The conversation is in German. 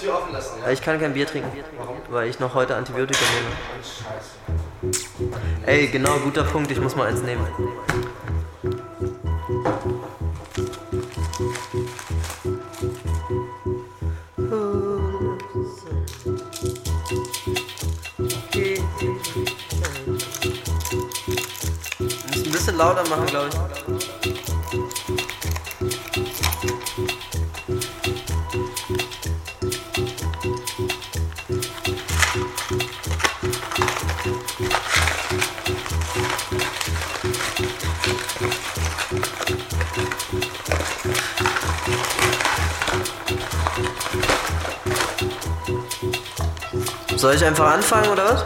Tür offen lassen, ja? Ich kann kein Bier trinken. Warum? Weil ich noch heute Antibiotika nehme. Ey, genau, guter Punkt. Ich muss mal eins nehmen. Ein bisschen lauter machen, glaube ich. Soll ich einfach anfangen oder was?